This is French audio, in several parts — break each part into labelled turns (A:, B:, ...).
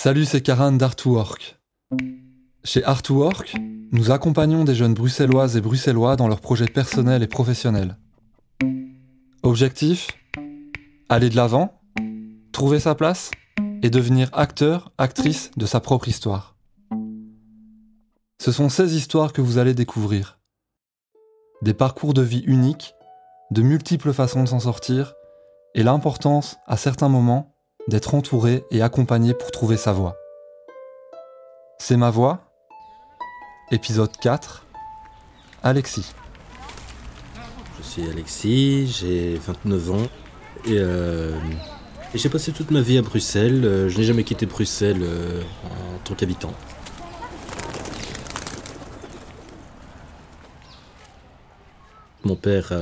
A: Salut, c'est Karan d'Artwork. Chez Artwork, nous accompagnons des jeunes bruxelloises et bruxellois dans leurs projets personnels et professionnels. Objectif? Aller de l'avant, trouver sa place et devenir acteur, actrice de sa propre histoire. Ce sont ces histoires que vous allez découvrir. Des parcours de vie uniques, de multiples façons de s'en sortir, et l'importance, à certains moments, d'être entouré et accompagné pour trouver sa voie. C'est ma voix Épisode 4 Alexis.
B: Je suis Alexis, j'ai 29 ans et, euh, et j'ai passé toute ma vie à Bruxelles. Euh, je n'ai jamais quitté Bruxelles euh, en tant qu'habitant. Mon père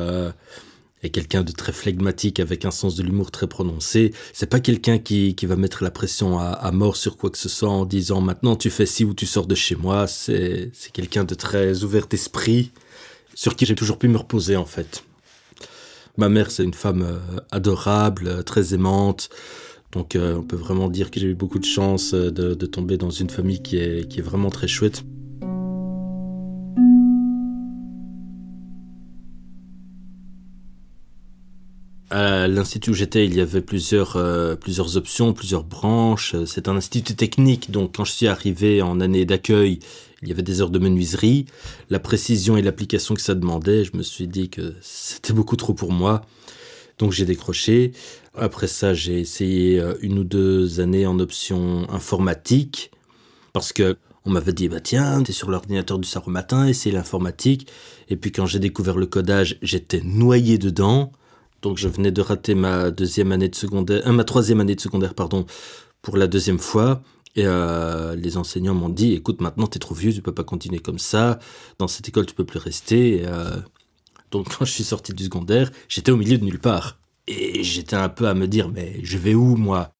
B: quelqu'un de très flegmatique avec un sens de l'humour très prononcé. C'est pas quelqu'un qui, qui va mettre la pression à, mort sur quoi que ce soit en disant maintenant tu fais ci ou tu sors de chez moi. C'est quelqu'un de très ouvert d'esprit sur qui j'ai toujours pu me reposer en fait. Ma mère c'est une femme euh, adorable, euh, très aimante. Donc euh, on peut vraiment dire que j'ai eu beaucoup de chance de, de tomber dans une famille qui est, qui est vraiment très chouette. À l'institut où j'étais, il y avait plusieurs, euh, options, plusieurs branches. C'est un institut technique, donc quand je suis arrivé en année d'accueil, il y avait des heures de menuiserie. La précision et l'application que ça demandait, je me suis dit que c'était beaucoup trop pour moi. Donc j'ai décroché. Après ça, j'ai essayé euh, une ou deux années en option informatique parce que on m'avait dit bah tiens, t'es sur l'ordinateur du soir matin, essaye l'informatique. Et puis quand j'ai découvert le codage, j'étais noyé dedans. Donc je venais de rater ma deuxième année de secondaire, euh, ma troisième année de secondaire pardon, pour la deuxième fois. Et euh, les enseignants m'ont dit écoute maintenant t'es trop vieux, tu peux pas continuer comme ça. Dans cette école tu peux plus rester. Euh, donc quand je suis sorti du secondaire, j'étais au milieu de nulle part. Et j'étais un peu à me dire mais je vais où moi?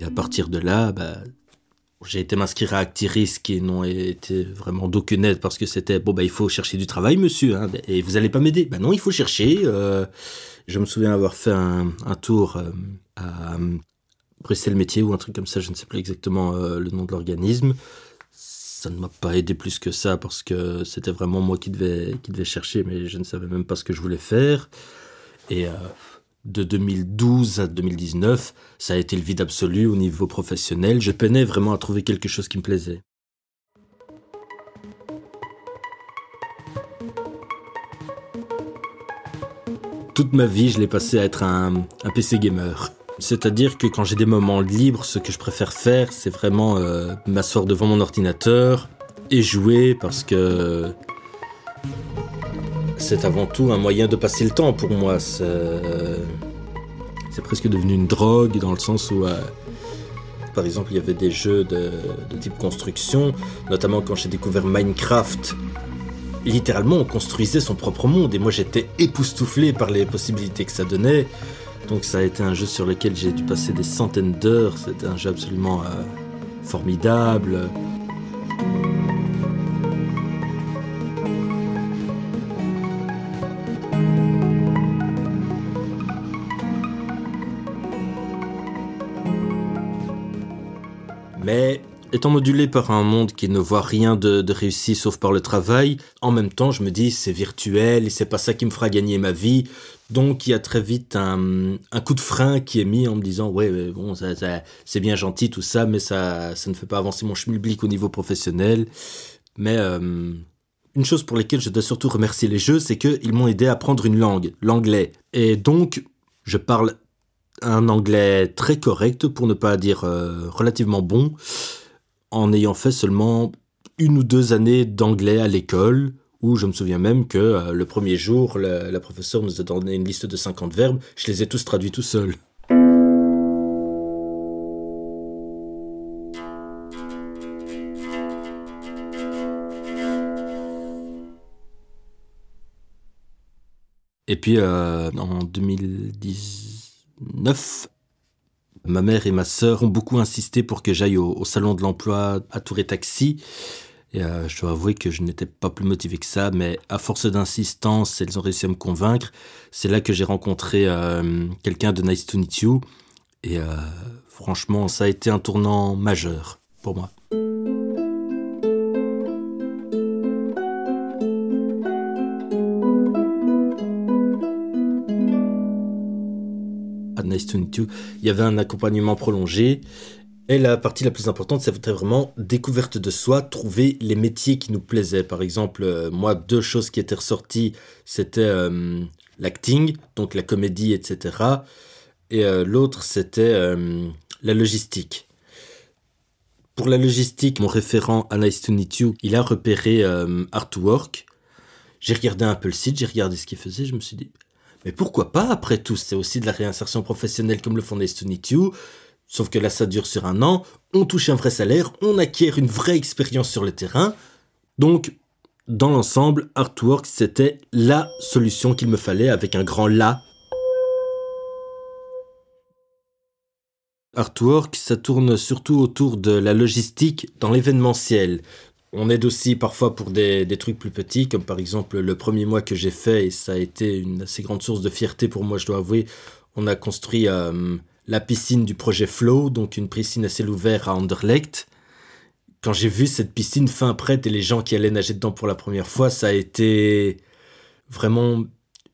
B: Et à partir de là, bah, j'ai été m'inscrire à Actiris qui n'ont été vraiment d'aucune aide parce que c'était bon bah il faut chercher du travail monsieur hein, et vous allez pas m'aider. Bah non il faut chercher euh, je me souviens avoir fait un, tour euh, à euh, Bruxelles métier ou un truc comme ça je ne sais plus exactement euh, le nom de l'organisme. Ça ne m'a pas aidé plus que ça parce que c'était vraiment moi qui devais qui devais chercher mais je ne savais même pas ce que je voulais faire. Et de 2012 à 2019, ça a été le vide absolu au niveau professionnel. Je peinais vraiment à trouver quelque chose qui me plaisait. Toute ma vie, je l'ai passé à être un, PC gamer. C'est-à-dire que quand j'ai des moments libres, ce que je préfère faire, c'est vraiment euh, m'asseoir devant mon ordinateur et jouer parce que c'est avant tout un moyen de passer le temps pour moi. C'est presque devenu une drogue dans le sens où, euh, par exemple, il y avait des jeux de, de type construction, notamment quand j'ai découvert Minecraft. Littéralement, on construisait son propre monde et moi j'étais époustouflé par les possibilités que ça donnait. Donc ça a été un jeu sur lequel j'ai dû passer des centaines d'heures. C'était un jeu absolument euh, formidable. Étant modulé par un monde qui ne voit rien de, réussi sauf par le travail, en même temps je me dis c'est virtuel et c'est pas ça qui me fera gagner ma vie. Donc il y a très vite un, coup de frein qui est mis en me disant ouais, bon c'est bien gentil tout ça mais ça, ça ne fait pas avancer mon schmilblick au niveau professionnel. Mais euh, une chose pour laquelle je dois surtout remercier les jeux c'est qu'ils m'ont aidé à apprendre une langue, l'anglais. Et donc je parle un anglais très correct, pour ne pas dire euh, relativement bon, en ayant fait seulement une ou deux années d'anglais à l'école, où je me souviens même que euh, le premier jour, la, professeure nous a donné une liste de 50 verbes, je les ai tous traduits tout seul. Et puis euh, en 2019, ma mère et ma sœur ont beaucoup insisté pour que j'aille au, salon de l'emploi à Tour et Taxi. Et euh, je dois avouer que je n'étais pas plus motivé que ça, mais à force d'insistance, elles ont réussi à me convaincre. C'est là que j'ai rencontré euh, quelqu'un de Nice to Meet You. Et euh, franchement, ça a été un tournant majeur pour moi. Il y avait un accompagnement prolongé et la partie la plus importante, c'était vraiment découverte de soi, trouver les métiers qui nous plaisaient. Par exemple, euh, moi, deux choses qui étaient ressorties, c'était euh, l'acting, donc la comédie, etc. Et euh, l'autre, c'était la logistique. Pour la logistique, mon référent Meet You, il a repéré Artwork. J'ai regardé un peu le site, j'ai regardé ce qu'il faisait, je me suis dit, mais pourquoi pas après tout C'est aussi de la réinsertion professionnelle comme le font Meet You. Sauf que là, ça dure sur un an, on touche un vrai salaire, on acquiert une vraie expérience sur le terrain. Donc, dans l'ensemble, Artwork, c'était la solution qu'il me fallait avec un grand la. Artwork, ça tourne surtout autour de la logistique dans l'événementiel. On aide aussi parfois pour des, trucs plus petits, comme par exemple le premier mois que j'ai fait, et ça a été une assez grande source de fierté pour moi, je dois avouer. On a construit euh, la piscine du projet Flow, donc une piscine à ciel ouvert à Anderlecht. Quand j'ai vu cette piscine fin prête et les gens qui allaient nager dedans pour la première fois, ça a été vraiment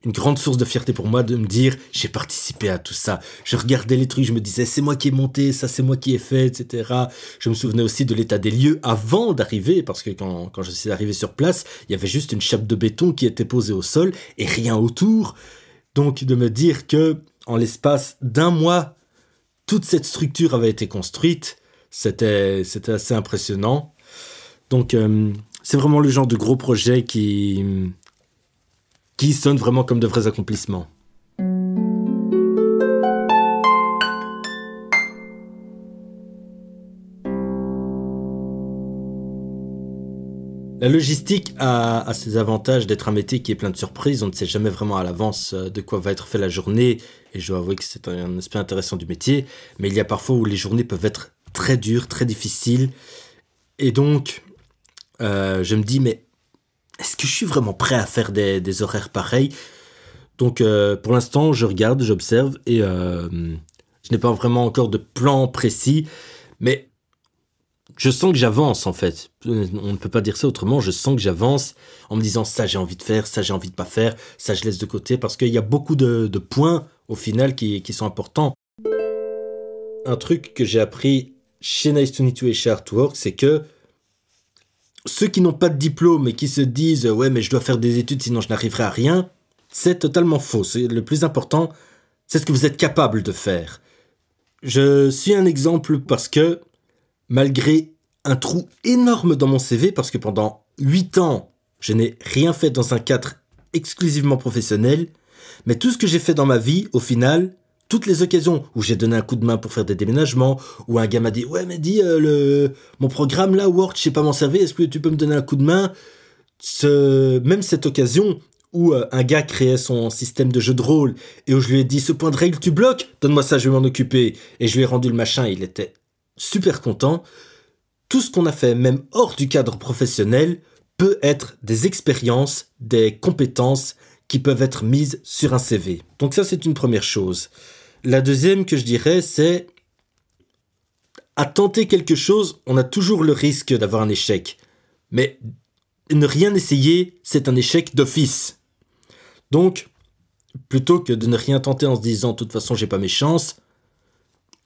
B: une grande source de fierté pour moi de me dire j'ai participé à tout ça. Je regardais les trucs, je me disais c'est moi qui ai monté, ça c'est moi qui ai fait, etc. Je me souvenais aussi de l'état des lieux avant d'arriver, parce que quand, quand je suis arrivé sur place, il y avait juste une chape de béton qui était posée au sol et rien autour. Donc de me dire que en l'espace d'un mois, toute cette structure avait été construite. C'était, assez impressionnant. Donc, euh, c'est vraiment le genre de gros projet qui, qui sonne vraiment comme de vrais accomplissements. La logistique a, ses avantages d'être un métier qui est plein de surprises. On ne sait jamais vraiment à l'avance euh, de quoi va être fait la journée. Et je dois avouer que c'est un aspect intéressant du métier. Mais il y a parfois où les journées peuvent être très dures, très difficiles. Et donc, euh, je me dis, mais est-ce que je suis vraiment prêt à faire des, horaires pareils? Donc, euh, pour l'instant, je regarde, j'observe et je n'ai pas vraiment encore de plan précis. Mais je sens que j'avance en fait. On ne peut pas dire ça autrement. Je sens que j'avance en me disant ça j'ai envie de faire, ça j'ai envie de pas faire, ça je laisse de côté parce qu'il y a beaucoup de, points au final qui, sont importants. Un truc que j'ai appris chez Nice to Meet You et chez Artwork, c'est que ceux qui n'ont pas de diplôme et qui se disent ouais mais je dois faire des études sinon je n'arriverai à rien, c'est totalement faux. Le plus important, c'est ce que vous êtes capable de faire. Je suis un exemple parce que malgré un trou énorme dans mon CV parce que pendant 8 ans, je n'ai rien fait dans un cadre exclusivement professionnel, mais tout ce que j'ai fait dans ma vie, au final, toutes les occasions où j'ai donné un coup de main pour faire des déménagements, où un gars m'a dit ouais mais dis euh, le mon programme là Word je sais pas m'en servir, est-ce que tu peux me donner un coup de main? Ce... Même cette occasion où euh, un gars créait son système de jeu de rôle et où je lui ai dit ce point de règle tu bloques, donne-moi ça je vais m'en occuper et je lui ai rendu le machin, il était super content. Tout ce qu'on a fait, même hors du cadre professionnel, peut être des expériences, des compétences qui peuvent être mises sur un CV. Donc ça, c'est une première chose. La deuxième que je dirais, c'est à tenter quelque chose, on a toujours le risque d'avoir un échec. Mais ne rien essayer, c'est un échec d'office. Donc, plutôt que de ne rien tenter en se disant de toute façon j'ai pas mes chances,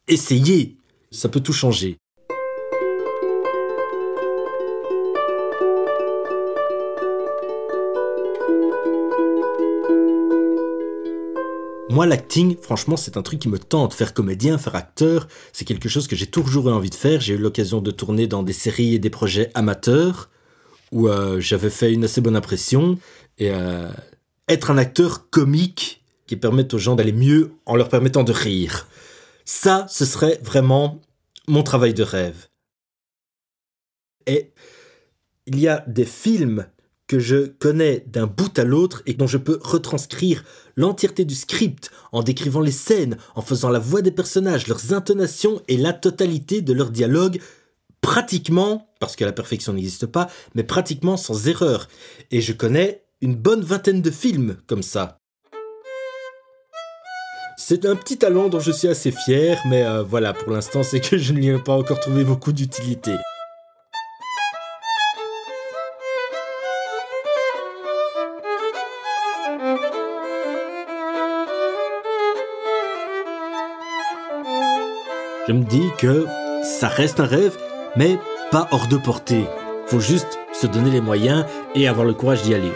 B: essayez ça peut tout changer. Moi, l'acting, franchement, c'est un truc qui me tente. Faire comédien, faire acteur, c'est quelque chose que j'ai toujours eu envie de faire. J'ai eu l'occasion de tourner dans des séries et des projets amateurs où euh, j'avais fait une assez bonne impression. Et euh, être un acteur comique qui permette aux gens d'aller mieux en leur permettant de rire. Ça, ce serait vraiment mon travail de rêve. Et il y a des films que je connais d'un bout à l'autre et dont je peux retranscrire l'entièreté du script en décrivant les scènes, en faisant la voix des personnages, leurs intonations et la totalité de leurs dialogues pratiquement, parce que la perfection n'existe pas, mais pratiquement sans erreur. Et je connais une bonne vingtaine de films comme ça. C'est un petit talent dont je suis assez fier, mais euh, voilà, pour l'instant, c'est que je ne ai pas encore trouvé beaucoup d'utilité. Je me dis que ça reste un rêve, mais pas hors de portée. Faut juste se donner les moyens et avoir le courage d'y aller.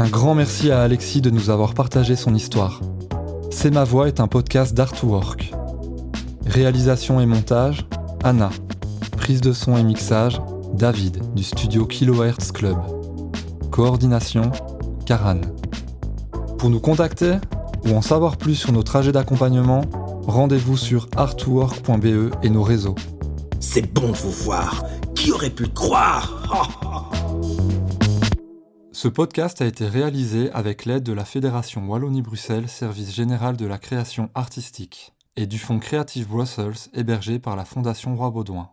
A: Un grand merci à Alexis de nous avoir partagé son histoire. C'est ma voix est un podcast d'Artwork. Réalisation et montage, Anna. Prise de son et mixage, David du studio Kilohertz Club. Coordination, Karan. Pour nous contacter ou en savoir plus sur nos trajets d'accompagnement, rendez-vous sur artwork.be et nos réseaux.
B: C'est bon de vous voir. Qui aurait pu croire?
A: Ce podcast a été réalisé avec l'aide de la Fédération Wallonie-Bruxelles Service Général de la Création Artistique et du Fonds Creative Brussels hébergé par la Fondation Roi Baudouin.